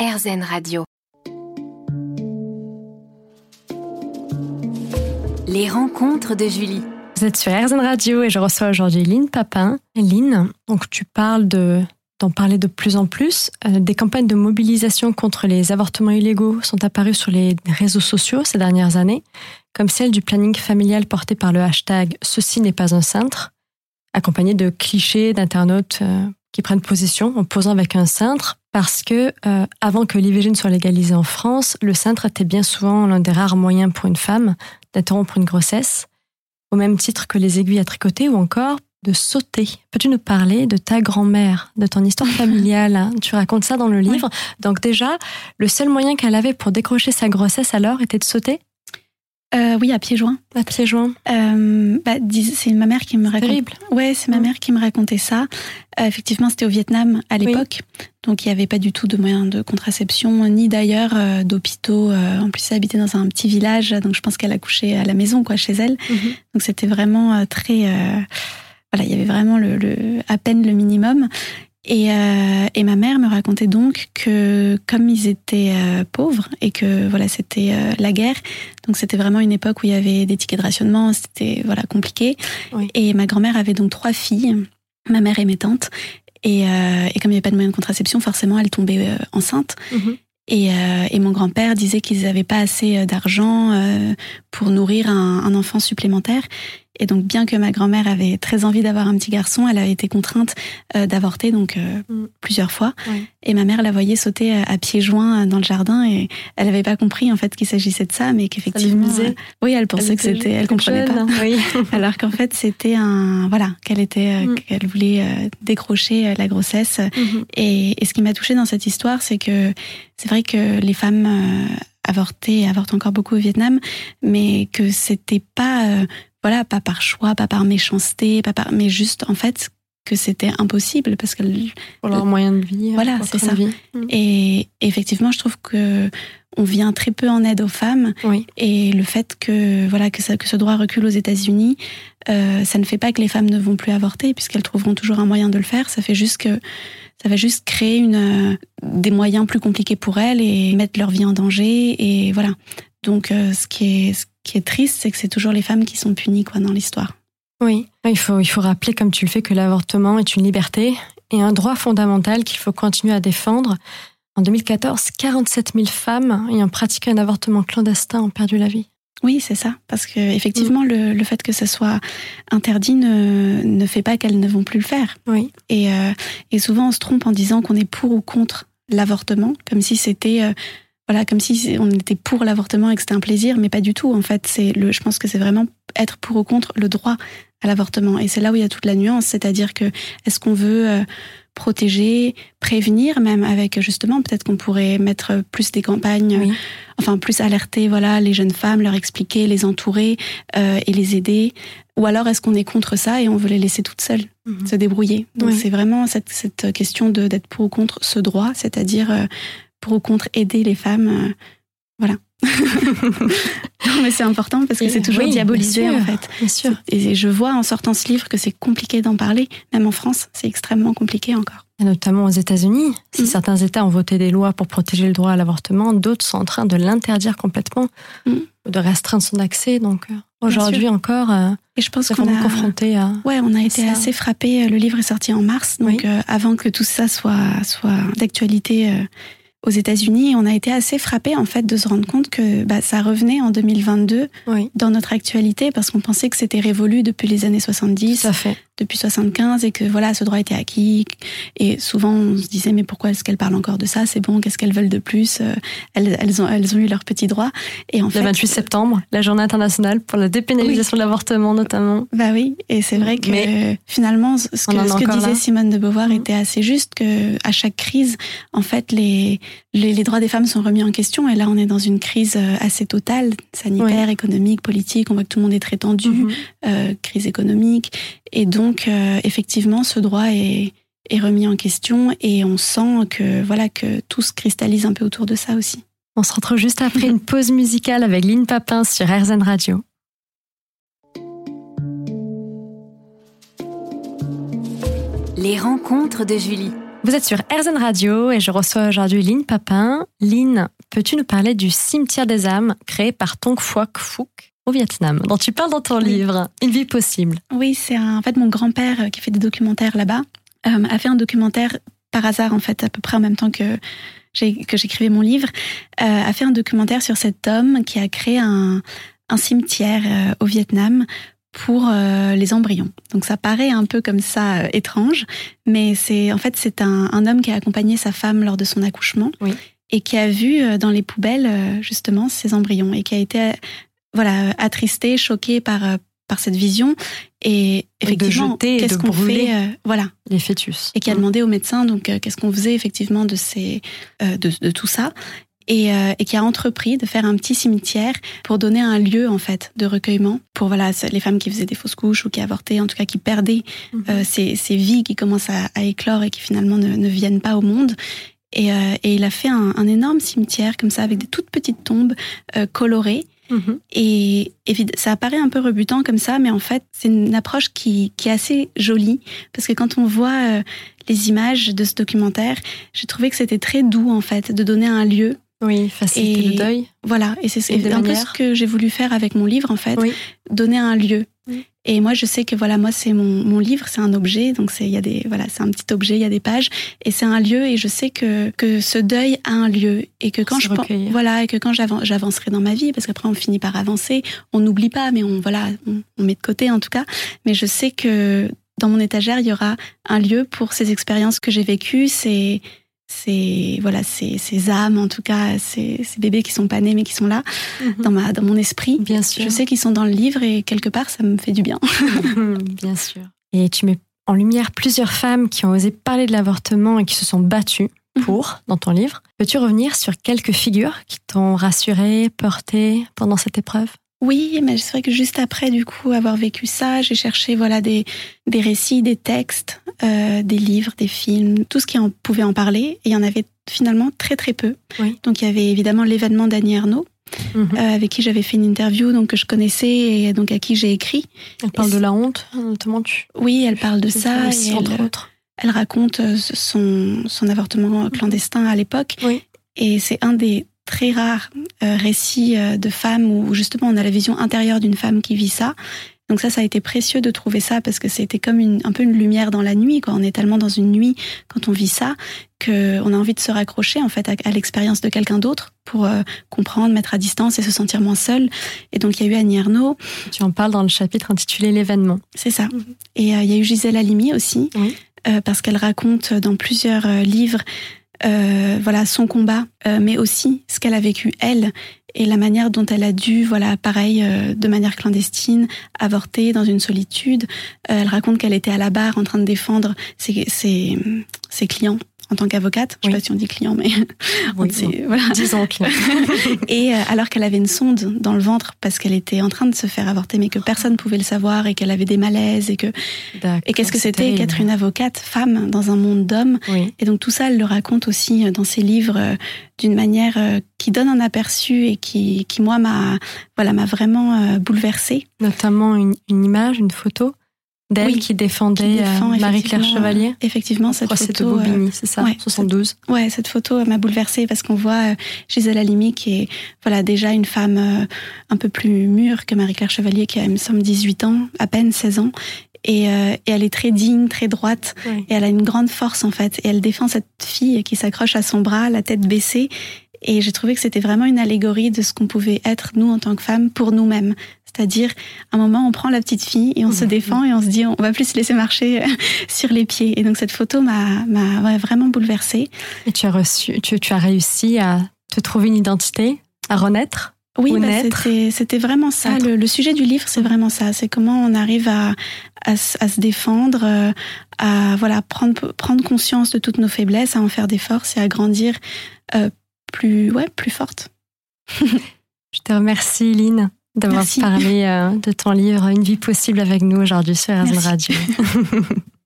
RZN Radio. Les rencontres de Julie. Vous êtes sur RZN Radio et je reçois aujourd'hui Lynn Papin. Lynn, donc tu parles de d'en parler de plus en plus. Euh, des campagnes de mobilisation contre les avortements illégaux sont apparues sur les réseaux sociaux ces dernières années, comme celle du planning familial porté par le hashtag Ceci n'est pas un cintre, accompagné de clichés d'internautes euh, qui prennent position en posant avec un cintre parce que euh, avant que l'IVG ne soit légalisée en France, le cintre était bien souvent l'un des rares moyens pour une femme d'interrompre une grossesse, au même titre que les aiguilles à tricoter ou encore de sauter. Peux-tu nous parler de ta grand-mère, de ton histoire familiale hein? Tu racontes ça dans le livre. Donc déjà, le seul moyen qu'elle avait pour décrocher sa grossesse alors était de sauter? Euh, oui, à pieds joints. À pieds joints. Euh, bah, c'est ma mère qui me raconte. Terrible. Ouais, c'est ma mère qui me racontait ça. Euh, effectivement, c'était au Vietnam à l'époque, donc il n'y avait pas du tout de moyens de contraception, ni d'ailleurs euh, d'hôpitaux. Euh, en plus, elle habitait dans un petit village, donc je pense qu'elle a couché à la maison, quoi, chez elle. Mhm. Donc c'était vraiment très, voilà, il y avait vraiment le, le, à peine le minimum. Et, euh, et, ma mère me racontait donc que comme ils étaient euh, pauvres et que voilà c'était euh, la guerre, donc c'était vraiment une époque où il y avait des tickets de rationnement, c'était voilà compliqué. Oui. Et ma grand-mère avait donc trois filles, ma mère et mes tantes. Et, euh, et comme il n'y avait pas de moyen de contraception, forcément elle tombait euh, enceinte. Mhm. Et, euh, et, mon grand-père disait qu'ils n'avaient pas assez d'argent pour nourrir un, un, enfant supplémentaire. Et donc, bien que ma grand-mère avait très envie d'avoir un petit garçon, elle avait été contrainte euh, d'avorter donc euh, Mm. plusieurs fois. Ouais. Et ma mère la voyait sauter à, à pieds joints dans le jardin et elle n'avait pas compris en fait qu'il s'agissait de ça, mais qu'effectivement, euh, oui, elle pensait que c'était, elle comprenait pas. Oui. Alors qu'en fait, c'était un, voilà, qu'elle était, euh, Mm. qu'elle voulait euh, décrocher euh, la grossesse. Mhm. Et, et ce qui m'a touchée dans cette histoire, c'est que c'est vrai que les femmes euh, avortées avortent encore beaucoup au Vietnam, mais que c'était pas, euh, voilà, pas par choix, pas par méchanceté, pas par, mais juste en fait que c'était impossible parce que Pour leur moyen de vie. Voilà, c'est ça. vie. Et effectivement, je trouve que on vient très peu en aide aux femmes Oui. et le fait que voilà que ça, que ce droit recule aux États-Unis, euh, ça ne fait pas que les femmes ne vont plus avorter puisqu'elles trouveront toujours un moyen de le faire. Ça fait juste que ça va juste créer une, euh, des moyens plus compliqués pour elles et mettre leur vie en danger et voilà. Donc euh, ce qui est ce qui est triste, c'est que c'est toujours les femmes qui sont punies quoi dans l'histoire. Oui, il faut, il faut rappeler, comme tu le fais, que l'avortement est une liberté et un droit fondamental qu'il faut continuer à défendre. En 2014, 47 000 femmes ayant pratiqué un avortement clandestin ont perdu la vie. Oui, c'est ça. Parce que effectivement, le, le fait que ça soit interdit ne, ne fait pas qu'elles ne vont plus le faire. Oui. Et, euh, et souvent, on se trompe en disant qu'on est pour ou contre l'avortement, comme si c'était, euh, voilà, comme si on était pour l'avortement et que c'était un plaisir, mais pas du tout. En fait, c'est le, je pense que c'est vraiment être pour ou contre le droit à l'avortement. Et c'est là où il y a toute la nuance, c'est-à-dire que est-ce qu'on veut euh, protéger, prévenir, même avec justement, peut-être qu'on pourrait mettre plus des campagnes, Oui. enfin plus alerter, voilà, les jeunes femmes, leur expliquer, les entourer euh, et les aider. Ou alors est-ce qu'on est contre ça et on veut les laisser toutes seules Mhm. se débrouiller? Donc Oui. c'est vraiment cette, cette question de d'être pour ou contre ce droit, c'est-à-dire euh, pour ou contre aider les femmes. euh, voilà. non, mais c'est important parce que c'est toujours oui, diabolisé sûr. en fait. Bien sûr. Et je vois en sortant ce livre que c'est compliqué d'en parler, même en France, c'est extrêmement compliqué encore. Et notamment aux États-Unis. Si Mhm. certains États ont voté des lois pour protéger le droit à l'avortement, d'autres sont en train de l'interdire complètement, Mhm. de restreindre son accès. Donc euh, aujourd'hui encore, euh, Et je pense qu'on confronté à. Ouais, on a été ça. assez frappés. Le livre est sorti en mars, donc Oui. euh, avant que tout ça soit, soit d'actualité euh, aux États-Unis, on a été assez frappés en fait de se rendre compte que bah, ça revenait en 2022 Oui, dans notre actualité parce qu'on pensait que c'était révolu depuis les années 70, tout à fait. Depuis 75 et que voilà, ce droit était acquis. Et souvent, on se disait mais pourquoi est-ce qu'elles parlent encore de ça? C'est bon, qu'est-ce qu'elles veulent de plus? Euh, elles, elles, ont, elles ont eu leurs petits droits. Et en Le fait, 28 septembre, la journée internationale pour la dépénalisation de l'avortement notamment. Bah oui, et c'est vrai que Mais finalement, ce que, ce disait là. Simone de Beauvoir Mhm. était assez juste, que à chaque crise, en fait, les, les, les droits des femmes sont remis en question. Et là, on est dans une crise euh, assez totale, sanitaire, économique, politique. On voit que tout le monde est très tendu, Mhm. euh, crise économique. Et donc, euh, effectivement, ce droit est, est remis en question et on sent que, voilà, que tout se cristallise un peu autour de ça aussi. On se retrouve juste après une pause musicale avec Lynn Papin sur RZN Radio. Les rencontres de Julie. Vous êtes sur RZN Radio et je reçois aujourd'hui Lynn Papin. Lynn, peux-tu nous parler du cimetière des âmes créé par Tong Phuoc Phuc au Vietnam, dont tu parles dans ton livre Une vie possible Oui, c'est en fait mon grand-père euh, qui fait des documentaires là-bas, euh, a fait un documentaire par hasard en fait, à peu près en même temps que que j'écrivais mon livre, euh, a fait un documentaire sur cet homme qui a créé un, un cimetière euh, au Vietnam pour euh, les embryons. Donc ça paraît un peu comme ça euh, étrange, mais c'est en fait c'est un, un, homme qui a accompagné sa femme lors de son accouchement oui. et qui a vu dans les poubelles justement ces embryons et qui a été voilà attristé, choqué par par cette vision. Et effectivement qu'est-ce qu'on fait euh, voilà. les fœtus. Et qui a demandé au médecin donc euh, qu'est-ce qu'on faisait effectivement de ces euh, de, de, tout ça. Et, euh, et, qui a entrepris de faire un petit cimetière pour donner un lieu en fait de recueillement pour voilà les femmes qui faisaient des fausses couches ou qui avortaient en tout cas qui perdaient mm -hmm. ces, ces, vies qui commencent à, à, éclore et qui finalement ne, ne viennent pas au monde. Et, euh, et il a fait un, un, énorme cimetière comme ça avec des toutes petites tombes colorées Et, et, ça apparaît un peu rebutant comme ça, mais en fait, c'est une approche qui, qui, est assez jolie parce que quand on voit euh, les images de ce documentaire, j'ai trouvé que c'était très doux en fait de donner un lieu. Oui, faciliter et, le deuil. Voilà, et c'est un peu ce que j'ai voulu faire avec mon livre en fait, oui. donner un lieu. Oui. Et moi, je sais que voilà, moi, c'est mon, mon livre, c'est un objet, donc c'est il y a des voilà, c'est un petit objet, il y a des pages, et c'est un lieu, et je sais que que ce deuil a un lieu, et que quand je pense, voilà, et que quand j'avancerai dans ma vie, parce qu'après on finit par avancer, on n'oublie pas, mais on voilà, on, on met de côté en tout cas, mais je sais que dans mon étagère, il y aura un lieu pour ces expériences que j'ai vécues, c'est ces voilà ces, ces âmes en tout cas ces, ces, bébés qui sont pas nés mais qui sont là -hmm. dans ma dans mon esprit. Bien sûr. je sais qu'ils sont dans le livre et quelque part ça me fait du bien. Bien sûr. Et tu mets en lumière plusieurs femmes qui ont osé parler de l'avortement et qui se sont battues pour mm -hmm. dans ton livre. Peux-tu revenir sur quelques figures qui t'ont rassuré porté pendant cette épreuve? Oui, mais c'est vrai que juste après, du coup, avoir vécu ça, j'ai cherché voilà des, des récits, des textes, euh, des livres, des films, tout ce qui en pouvait en parler. Et il y en avait finalement très très peu. Oui. Donc il y avait évidemment l'événement d'Annie Ernaux, mm -hmm. euh, avec qui j'avais fait une interview, donc que je connaissais et donc à qui j'ai écrit. Elle parle et de la honte, notamment. Tu... Oui, elle parle de ça. Aussi, entre elle, autres. Elle raconte euh, son, son avortement clandestin à l'époque. Oui. Et c'est un des très rares euh, récits euh, de femmes où justement on a la vision intérieure d'une femme qui vit ça. Donc ça, ça a été précieux de trouver ça parce que c'était comme une, un peu une lumière dans la nuit. Quoi. On est tellement dans une nuit quand on vit ça qu'on a envie de se raccrocher en fait à, à l'expérience de quelqu'un d'autre pour euh, comprendre, mettre à distance et se sentir moins seul. Et donc il y a eu Annie Ernaux. Tu en parles dans le chapitre intitulé L'événement. C'est ça. Et il y a eu Gisèle Halimi aussi oui. parce qu'elle raconte dans plusieurs livres euh, voilà son combat, euh, mais aussi ce qu'elle a vécu elle et la manière dont elle a dû, voilà, pareil, euh, de manière clandestine, avorter dans une solitude. elle raconte qu'elle était à la barre en train de défendre ses, ses, ses clients en tant qu'avocate. Je ne sais pas si on dit client, mais oui, sait, voilà. disons client. et euh, alors qu'elle avait une sonde dans le ventre parce qu'elle était en train de se faire avorter, mais que personne ne pouvait le savoir et qu'elle avait des malaises et que et qu'est-ce que c'était qu'être une avocate femme dans un monde d'hommes? Oui. Et donc tout ça, elle le raconte aussi euh, dans ses livres euh, d'une manière qui donne un aperçu et qui, qui moi m'a voilà m'a vraiment bouleversée. Notamment une, une image, une photo? D'elle oui, qui défendait défend, euh, Marie-Claire Chevalier. Effectivement, cette photo. De Bobigny, c'est ça, ouais, 72. Cette, ouais, cette photo m'a bouleversée parce qu'on voit euh, Gisèle Halimi qui est voilà déjà une femme euh, un peu plus mûre que Marie-Claire Chevalier qui a, il me semble, 18 ans, à peine 16 ans. Et, euh, et, elle est très digne, très droite, oui. et elle a une grande force en fait. Et elle défend cette fille qui s'accroche à son bras, la tête baissée. Et j'ai trouvé que c'était vraiment une allégorie de ce qu'on pouvait être nous en tant que femmes pour nous-mêmes. C'est-à-dire, à un moment, on prend la petite fille et on mmh. se défend et on se dit, on va plus se laisser marcher sur les pieds. Et donc cette photo m'a ouais, vraiment bouleversée. Et tu as reçu, tu, tu as réussi à te trouver une identité, à renaître. Oui, bah c'était vraiment ça. Le, le, sujet du livre, c'est vraiment ça. C'est comment on arrive à, à, à, se défendre, euh, à voilà prendre prendre conscience de toutes nos faiblesses, à en faire des forces et à grandir euh, plus ouais plus forte. Je te remercie, Lynn, d'avoir parlé euh, de ton livre Une vie possible avec nous aujourd'hui sur Razen Radio.